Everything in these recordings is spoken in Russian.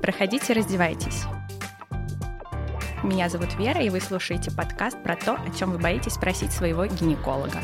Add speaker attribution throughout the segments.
Speaker 1: Проходите, раздевайтесь. Меня зовут Вера, и вы слушаете подкаст про то, о чем вы боитесь спросить своего гинеколога.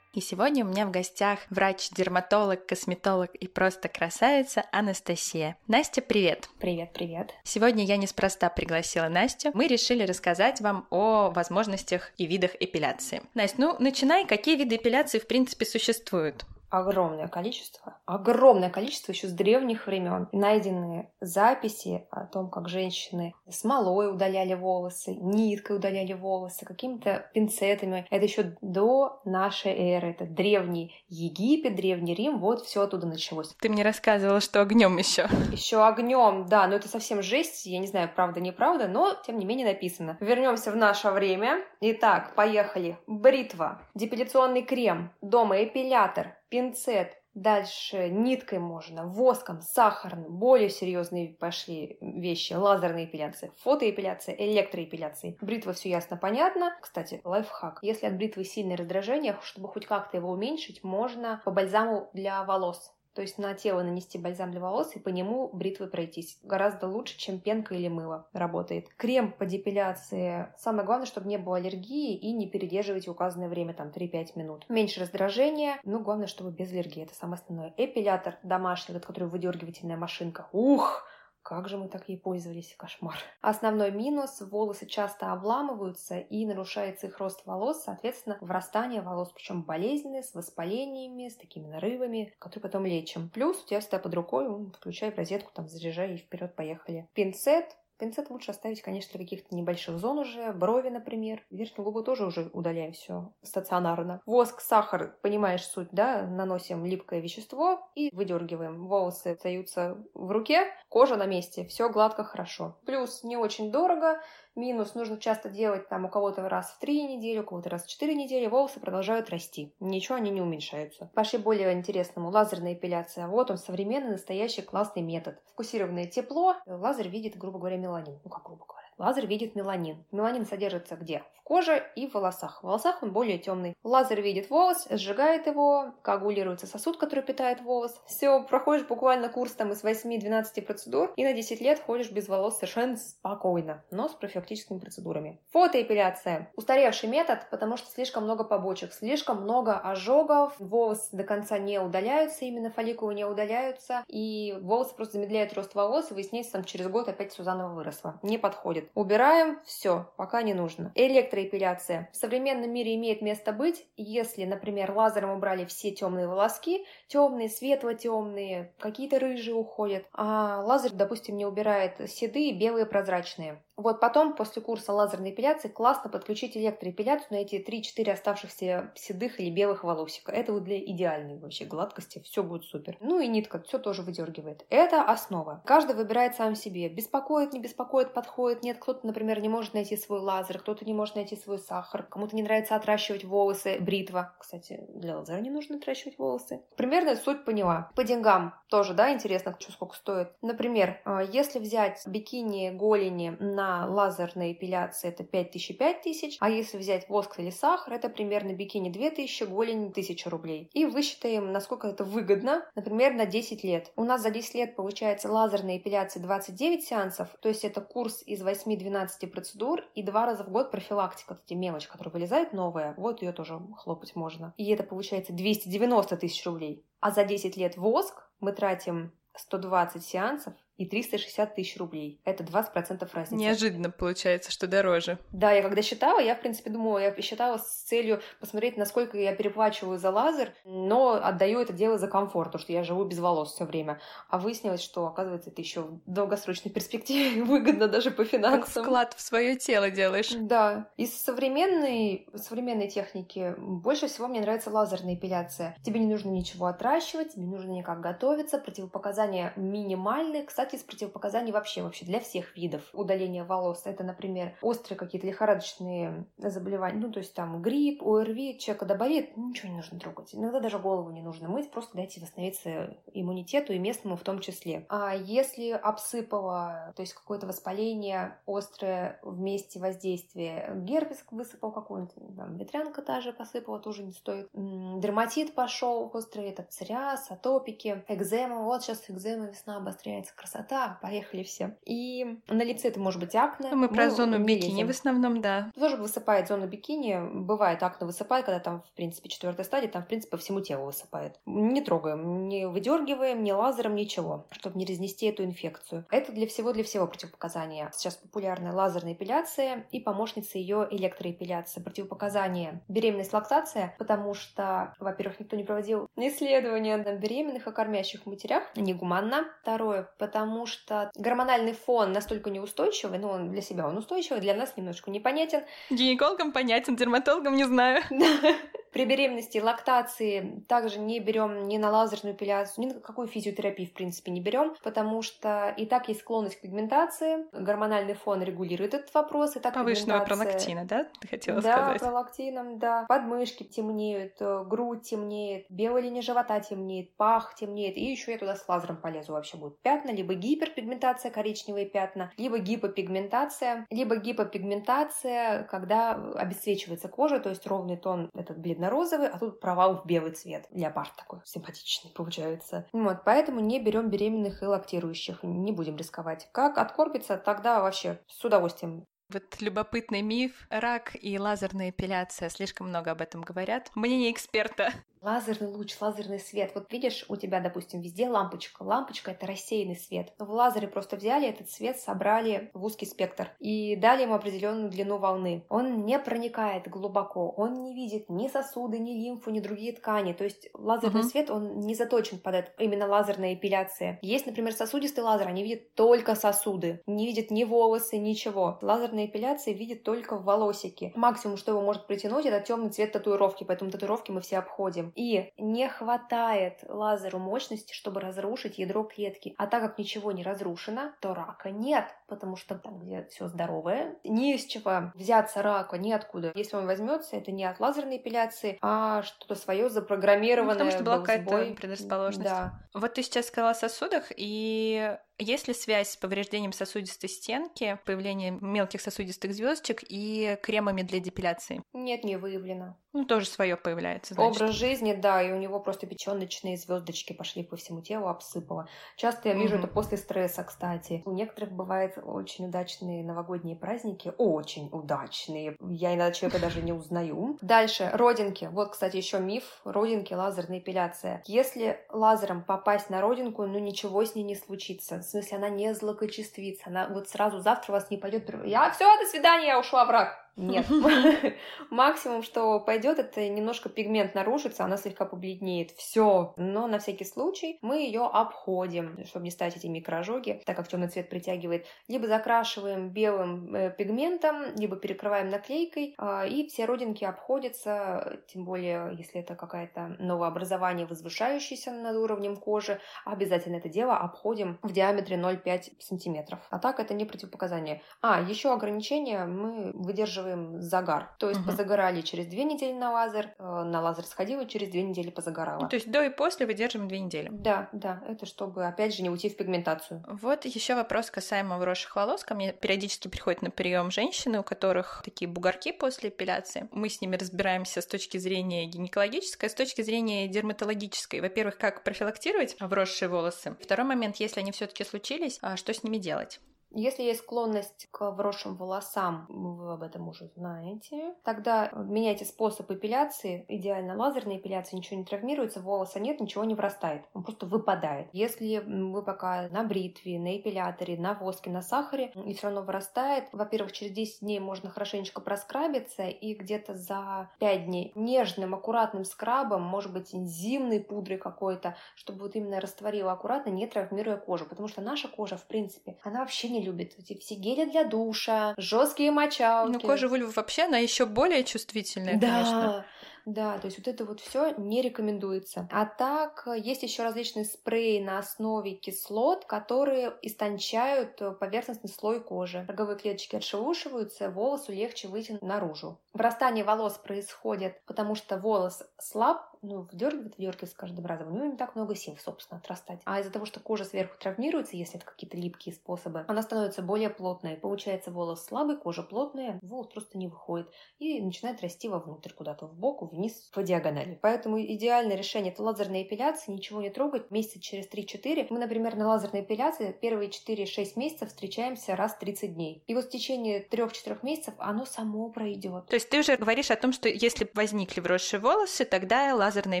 Speaker 1: И сегодня у меня в гостях врач-дерматолог, косметолог и просто красавица Анастасия. Настя, привет!
Speaker 2: Привет, привет!
Speaker 1: Сегодня я неспроста пригласила Настю. Мы решили рассказать вам о возможностях и видах эпиляции. Настя, ну начинай, какие виды эпиляции в принципе существуют?
Speaker 2: Огромное количество, огромное количество еще с древних времен найдены записи о том, как женщины смолой удаляли волосы, ниткой удаляли волосы, какими-то пинцетами. Это еще до нашей эры. Это древний Египет, древний Рим. Вот все оттуда началось.
Speaker 1: Ты мне рассказывала, что огнем еще.
Speaker 2: Еще огнем, да, но это совсем жесть. Я не знаю, правда, неправда, но тем не менее написано. Вернемся в наше время. Итак, поехали. Бритва, депиляционный крем, дома эпилятор, пинцет, Дальше ниткой можно, воском, сахарным, более серьезные пошли вещи, лазерная эпиляция, фотоэпиляция, электроэпиляция. Бритва все ясно, понятно. Кстати, лайфхак. Если от бритвы сильное раздражение, чтобы хоть как-то его уменьшить, можно по бальзаму для волос то есть на тело нанести бальзам для волос и по нему бритвой пройтись. Гораздо лучше, чем пенка или мыло работает. Крем по депиляции. Самое главное, чтобы не было аллергии и не передерживать указанное время, там 3-5 минут. Меньше раздражения, но главное, чтобы без аллергии. Это самое основное. Эпилятор домашний, вот, который выдергивательная машинка. Ух! Как же мы так ей пользовались? Кошмар. Основной минус – волосы часто обламываются и нарушается их рост волос, соответственно, врастание волос, причем болезненные, с воспалениями, с такими нарывами, которые потом лечим. Плюс у тебя всегда под рукой, включай в розетку, там заряжай и вперед поехали. Пинцет Пинцет лучше оставить, конечно, для каких-то небольших зон уже, брови, например. Верхнюю губу тоже уже удаляем все стационарно. Воск, сахар, понимаешь суть, да? Наносим липкое вещество и выдергиваем. Волосы остаются в руке, кожа на месте, все гладко, хорошо. Плюс не очень дорого, Минус нужно часто делать там у кого-то раз в три недели, у кого-то раз в четыре недели, волосы продолжают расти. Ничего они не уменьшаются. Пошли более интересному. Лазерная эпиляция. Вот он, современный, настоящий классный метод. Фокусированное тепло. Лазер видит, грубо говоря, меланин. Ну, как грубо говоря. Лазер видит меланин. Меланин содержится где? Коже и в волосах. В волосах он более темный. Лазер видит волос, сжигает его, коагулируется сосуд, который питает волос. Все, проходишь буквально курс там из 8-12 процедур и на 10 лет ходишь без волос совершенно спокойно, но с профилактическими процедурами. Фотоэпиляция. Устаревший метод, потому что слишком много побочек, слишком много ожогов, волосы до конца не удаляются, именно фолликулы не удаляются, и волосы просто замедляют рост волос, и выясняется, там через год опять все заново выросло. Не подходит. Убираем, все, пока не нужно. Электроэпиляция. В современном мире имеет место быть, если, например, лазером убрали все темные волоски, темные, светло-темные, какие-то рыжие уходят, а лазер, допустим, не убирает седые, белые, прозрачные. Вот потом, после курса лазерной эпиляции, классно подключить электроэпиляцию на эти 3-4 оставшихся седых или белых волосика. Это вот для идеальной вообще гладкости. Все будет супер. Ну и нитка все тоже выдергивает. Это основа. Каждый выбирает сам себе. Беспокоит, не беспокоит, подходит, нет. Кто-то, например, не может найти свой лазер, кто-то не может найти свой сахар, кому-то не нравится отращивать волосы, бритва. Кстати, для лазера не нужно отращивать волосы. Примерно суть поняла. По деньгам тоже, да, интересно, что сколько стоит. Например, а, если взять бикини голени на на лазерной эпиляции это 5000 и 5000, а если взять воск или сахар, это примерно бикини 2000, голень 1000 рублей. И высчитаем, насколько это выгодно, например, на 10 лет. У нас за 10 лет получается лазерная эпиляция 29 сеансов, то есть это курс из 8-12 процедур и два раза в год профилактика, вот эти мелочь, которая вылезает новая, вот ее тоже хлопать можно. И это получается 290 тысяч рублей. А за 10 лет воск мы тратим 120 сеансов и 360 тысяч рублей. Это 20% разницы.
Speaker 1: Неожиданно получается, что дороже.
Speaker 2: Да, я когда считала, я, в принципе, думала, я считала с целью посмотреть, насколько я переплачиваю за лазер, но отдаю это дело за комфорт, потому что я живу без волос все время. А выяснилось, что, оказывается, это еще в долгосрочной перспективе выгодно даже по финансам.
Speaker 1: Как вклад в свое тело делаешь.
Speaker 2: Да. Из современной, современной техники больше всего мне нравится лазерная эпиляция. Тебе не нужно ничего отращивать, тебе не нужно никак готовиться, противопоказания минимальные. Кстати, сказать из противопоказаний вообще, вообще для всех видов удаления волос. Это, например, острые какие-то лихорадочные заболевания, ну, то есть там грипп, ОРВИ, человек когда болеет, ничего не нужно трогать. Иногда даже голову не нужно мыть, просто дайте восстановиться иммунитету и местному в том числе. А если обсыпало, то есть какое-то воспаление острое вместе воздействия, герпес высыпал какой-нибудь, там, ветрянка та же посыпала, тоже не стоит. Дерматит пошел острый, это псориаз, атопики, экзема. Вот сейчас экзема, весна обостряется, красота, поехали все. И на лице это может быть акне.
Speaker 1: Мы про зону бикини в основном, да.
Speaker 2: Тоже высыпает зона бикини. Бывает акне высыпает, когда там, в принципе, четвертая стадия, там, в принципе, по всему телу высыпает. Не трогаем, не выдергиваем, не лазером, ничего, чтобы не разнести эту инфекцию. Это для всего, для всего противопоказания. Сейчас популярная лазерная эпиляция и помощница ее электроэпиляция. Противопоказание беременность, лактация, потому что, во-первых, никто не проводил исследования на беременных и кормящих матерях, негуманно. Второе, потому что гормональный фон настолько неустойчивый, ну, он для себя он устойчивый, для нас немножко непонятен.
Speaker 1: Гинекологам понятен, дерматологам не знаю.
Speaker 2: При беременности, лактации также не берем ни на лазерную эпиляцию, ни на какую физиотерапию, в принципе, не берем, потому что и так есть склонность к пигментации, гормональный фон регулирует этот вопрос, и так
Speaker 1: Повышенного пролактина, да, ты хотела
Speaker 2: да,
Speaker 1: сказать?
Speaker 2: Да, пролактином, да. Подмышки темнеют, э, грудь темнеет, белая линия живота темнеет, пах темнеет, и еще я туда с лазером полезу вообще будут пятна, либо гиперпигментация, коричневые пятна, либо гипопигментация, либо гипопигментация, когда обесцвечивается кожа, то есть ровный тон этот бледно розовый а тут провал в белый цвет. Леопард такой симпатичный получается. Вот, поэтому не берем беременных и лактирующих, не будем рисковать. Как откорпится, тогда вообще с удовольствием
Speaker 1: вот любопытный миф. Рак и лазерная эпиляция. Слишком много об этом говорят. Мнение эксперта.
Speaker 2: Лазерный луч, лазерный свет. Вот видишь, у тебя, допустим, везде лампочка. Лампочка — это рассеянный свет. Но в лазере просто взяли этот свет, собрали в узкий спектр и дали ему определенную длину волны. Он не проникает глубоко, он не видит ни сосуды, ни лимфу, ни другие ткани. То есть лазерный uh-huh. свет, он не заточен под это, именно лазерная эпиляция. Есть, например, сосудистый лазер, они видят только сосуды, не видят ни волосы, ничего. Лазерная эпиляция видит только волосики. Максимум, что его может притянуть, это темный цвет татуировки, поэтому татуировки мы все обходим. И не хватает лазеру мощности, чтобы разрушить ядро клетки. А так как ничего не разрушено, то рака нет, потому что там, где все здоровое, не из чего взяться рака, ниоткуда. Если он возьмется, это не от лазерной эпиляции, а что-то свое запрограммированное. Ну,
Speaker 1: потому что была какая-то предрасположенность. Да. Вот ты сейчас сказала о сосудах, и есть ли связь с повреждением сосудистой стенки, появлением мелких сосудистых звездочек и кремами для депиляции?
Speaker 2: Нет, не выявлено.
Speaker 1: Ну, тоже свое появляется. Значит.
Speaker 2: Образ жизни, да, и у него просто печеночные звездочки пошли по всему телу, обсыпало. Часто я вижу mm это после стресса, кстати. У некоторых бывают очень удачные новогодние праздники, очень удачные. Я иногда человека даже не узнаю. Дальше, родинки. Вот, кстати, еще миф. Родинки, лазерная эпиляция. Если лазером попасть на родинку, ну ничего с ней не случится в смысле, она не злокочествится, она вот сразу завтра вас не пойдет, я все, до свидания, я ушла в. Нет. Максимум, что пойдет, это немножко пигмент нарушится, она слегка побледнеет. Все. Но на всякий случай мы ее обходим, чтобы не стать эти микроожоги, так как темный цвет притягивает. Либо закрашиваем белым э, пигментом, либо перекрываем наклейкой, э, и все родинки обходятся, тем более, если это какое-то новообразование, возвышающееся над уровнем кожи, обязательно это дело обходим в диаметре 0,5 сантиметров. А так это не противопоказание. А, еще ограничение мы выдерживаем поддерживаем загар. То есть угу. позагорали через две недели на лазер, э, на лазер сходила, через две недели позагорала.
Speaker 1: Ну, то есть до и после выдерживаем две недели.
Speaker 2: Да, да, это чтобы, опять же, не уйти в пигментацию.
Speaker 1: Вот еще вопрос касаемо вросших волос. Ко мне периодически приходят на прием женщины, у которых такие бугорки после эпиляции. Мы с ними разбираемся с точки зрения гинекологической, с точки зрения дерматологической. Во-первых, как профилактировать вросшие волосы. Второй момент, если они все-таки случились, а что с ними делать?
Speaker 2: Если есть склонность к вросшим волосам, вы об этом уже знаете, тогда меняйте способ эпиляции. Идеально лазерная эпиляция, ничего не травмируется, волоса нет, ничего не вырастает. Он просто выпадает. Если вы пока на бритве, на эпиляторе, на воске, на сахаре, и все равно вырастает, во-первых, через 10 дней можно хорошенечко проскрабиться, и где-то за 5 дней нежным, аккуратным скрабом, может быть, энзимной пудрой какой-то, чтобы вот именно растворила аккуратно, не травмируя кожу. Потому что наша кожа, в принципе, она вообще не любит эти все гели для душа, жесткие мочалки.
Speaker 1: Ну, кожа вульвы вообще, она еще более чувствительная,
Speaker 2: да.
Speaker 1: конечно.
Speaker 2: Да, то есть вот это вот все не рекомендуется. А так, есть еще различные спреи на основе кислот, которые истончают поверхностный слой кожи. Роговые клеточки отшелушиваются, волосу легче выйти наружу. Вырастание волос происходит, потому что волос слаб, ну, вдергивает, вдергивает с каждым разом, ну, не так много сил, собственно, отрастать. А из-за того, что кожа сверху травмируется, если это какие-то липкие способы, она становится более плотной. Получается, волос слабый, кожа плотная, волос просто не выходит и начинает расти вовнутрь, куда-то в бок, вниз, по диагонали. Поэтому идеальное решение – это лазерная эпиляция, ничего не трогать, месяца через 3-4. Мы, например, на лазерной эпиляции первые 4-6 месяцев встречаемся раз в 30 дней. И вот в течение 3-4 месяцев оно само пройдет.
Speaker 1: То есть ты уже говоришь о том, что если возникли вросшие волосы, тогда лазерная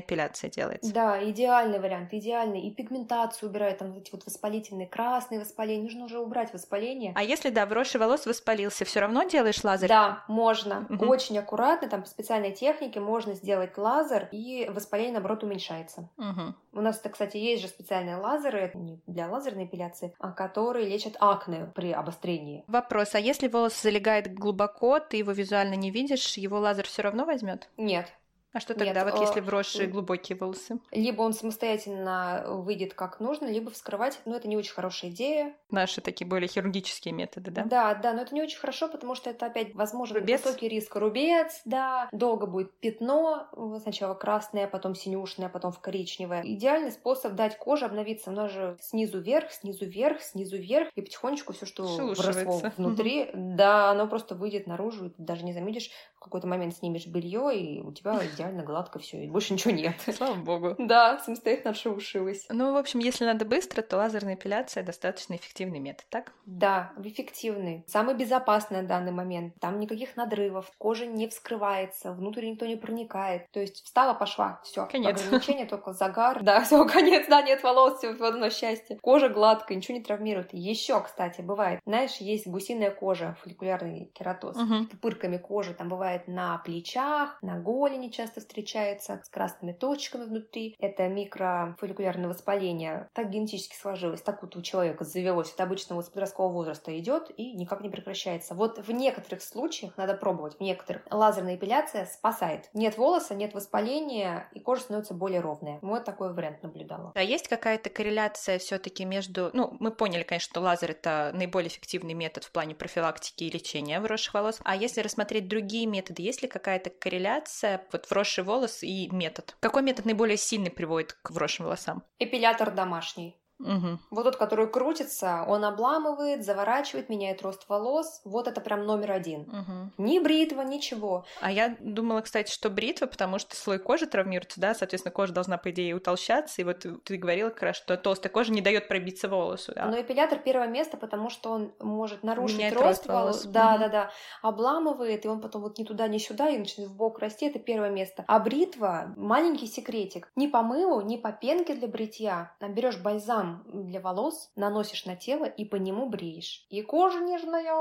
Speaker 1: эпиляция делается.
Speaker 2: Да, идеальный вариант, идеальный. И пигментацию убирает, там эти вот воспалительные, красные воспаления. Нужно уже убрать воспаление.
Speaker 1: А если, да, вросший волос воспалился, все равно делаешь лазер?
Speaker 2: Да, можно. Угу. Очень аккуратно, там по специальной технике можно сделать лазер, и воспаление, наоборот, уменьшается.
Speaker 1: Угу.
Speaker 2: У нас, кстати, есть же специальные лазеры, это не для лазерной эпиляции, а которые лечат акне при обострении.
Speaker 1: Вопрос, а если волос залегает глубоко, ты его визуально не видишь, его лазер все равно возьмет?
Speaker 2: Нет,
Speaker 1: а что тогда, Нет, вот если вросшие глубокие волосы?
Speaker 2: Либо он самостоятельно выйдет как нужно, либо вскрывать, но это не очень хорошая идея.
Speaker 1: Наши такие более хирургические методы, да?
Speaker 2: Да, да, но это не очень хорошо, потому что это опять возможен рубец. высокий риск рубец, да, долго будет пятно, сначала красное, потом синюшное, потом в коричневое. Идеальный способ дать коже обновиться, оно же снизу вверх, снизу вверх, снизу вверх, и потихонечку все, что выросло внутри, да, оно просто выйдет наружу, и ты даже не заметишь, в какой-то момент снимешь белье, и у тебя идеально идеально, гладко все, и больше ничего нет.
Speaker 1: Слава богу.
Speaker 2: Да, самостоятельно отшелушилась.
Speaker 1: Ну, в общем, если надо быстро, то лазерная эпиляция достаточно эффективный метод, так?
Speaker 2: Да, эффективный. Самый безопасный на данный момент. Там никаких надрывов, кожа не вскрывается, внутрь никто не проникает. То есть встала, пошла, все.
Speaker 1: Конец.
Speaker 2: Ограничение только загар. Да, все, конец, да, нет волос, все в одно счастье. Кожа гладкая, ничего не травмирует. Еще, кстати, бывает, знаешь, есть гусиная кожа, фолликулярный кератоз, угу. пырками кожи, там бывает на плечах, на голени часто часто встречается с красными точками внутри. Это микрофолликулярное воспаление. Так генетически сложилось, так вот у человека завелось. Это обычно вот с подросткового возраста идет и никак не прекращается. Вот в некоторых случаях, надо пробовать, в некоторых, лазерная эпиляция спасает. Нет волоса, нет воспаления, и кожа становится более ровная. Вот такой вариант наблюдала.
Speaker 1: А есть какая-то корреляция все таки между... Ну, мы поняли, конечно, что лазер — это наиболее эффективный метод в плане профилактики и лечения вросших волос. А если рассмотреть другие методы, есть ли какая-то корреляция вот вросших вросший волос и метод. Какой метод наиболее сильный приводит к вросшим волосам?
Speaker 2: Эпилятор домашний.
Speaker 1: Угу.
Speaker 2: Вот тот, который крутится, он обламывает, заворачивает, меняет рост волос. Вот это прям номер один.
Speaker 1: Угу.
Speaker 2: Ни бритва, ничего.
Speaker 1: А я думала, кстати, что бритва, потому что слой кожи травмируется, да, соответственно, кожа должна, по идее, утолщаться. И вот ты говорила как раз, что толстая кожа не дает пробиться волосу. Да.
Speaker 2: Но эпилятор первое место, потому что он может нарушить рост, рост волос. Да, угу. да, да. Обламывает, и он потом вот ни туда, ни сюда, и начинает в бок расти. Это первое место. А бритва маленький секретик. Ни по мылу, ни по пенке для бритья. Берешь бальзам бальзам для волос наносишь на тело и по нему бреешь. И кожа нежная,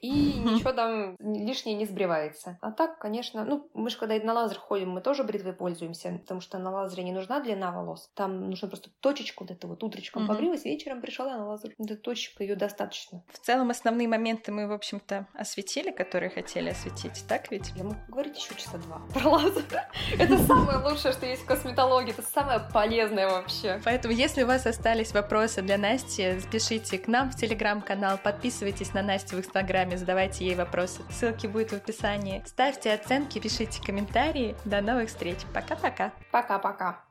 Speaker 2: и ничего там лишнее не сбривается. А так, конечно, ну, мы же когда на лазер ходим, мы тоже бритвой пользуемся, потому что на лазере не нужна длина волос. Там нужно просто точечку, вот это вот утречком угу. побрилась, вечером пришла на лазер. Эта точечка, ее достаточно.
Speaker 1: В целом, основные моменты мы, в общем-то, осветили, которые хотели осветить, так ведь?
Speaker 2: Я могу говорить еще часа два про лазер. Это самое лучшее, что есть в косметологии, это самое полезное вообще.
Speaker 1: Поэтому, если у вас остались остались вопросы для Насти, пишите к нам в телеграм-канал, подписывайтесь на Настю в инстаграме, задавайте ей вопросы. Ссылки будут в описании. Ставьте оценки, пишите комментарии. До новых встреч. Пока-пока.
Speaker 2: Пока-пока.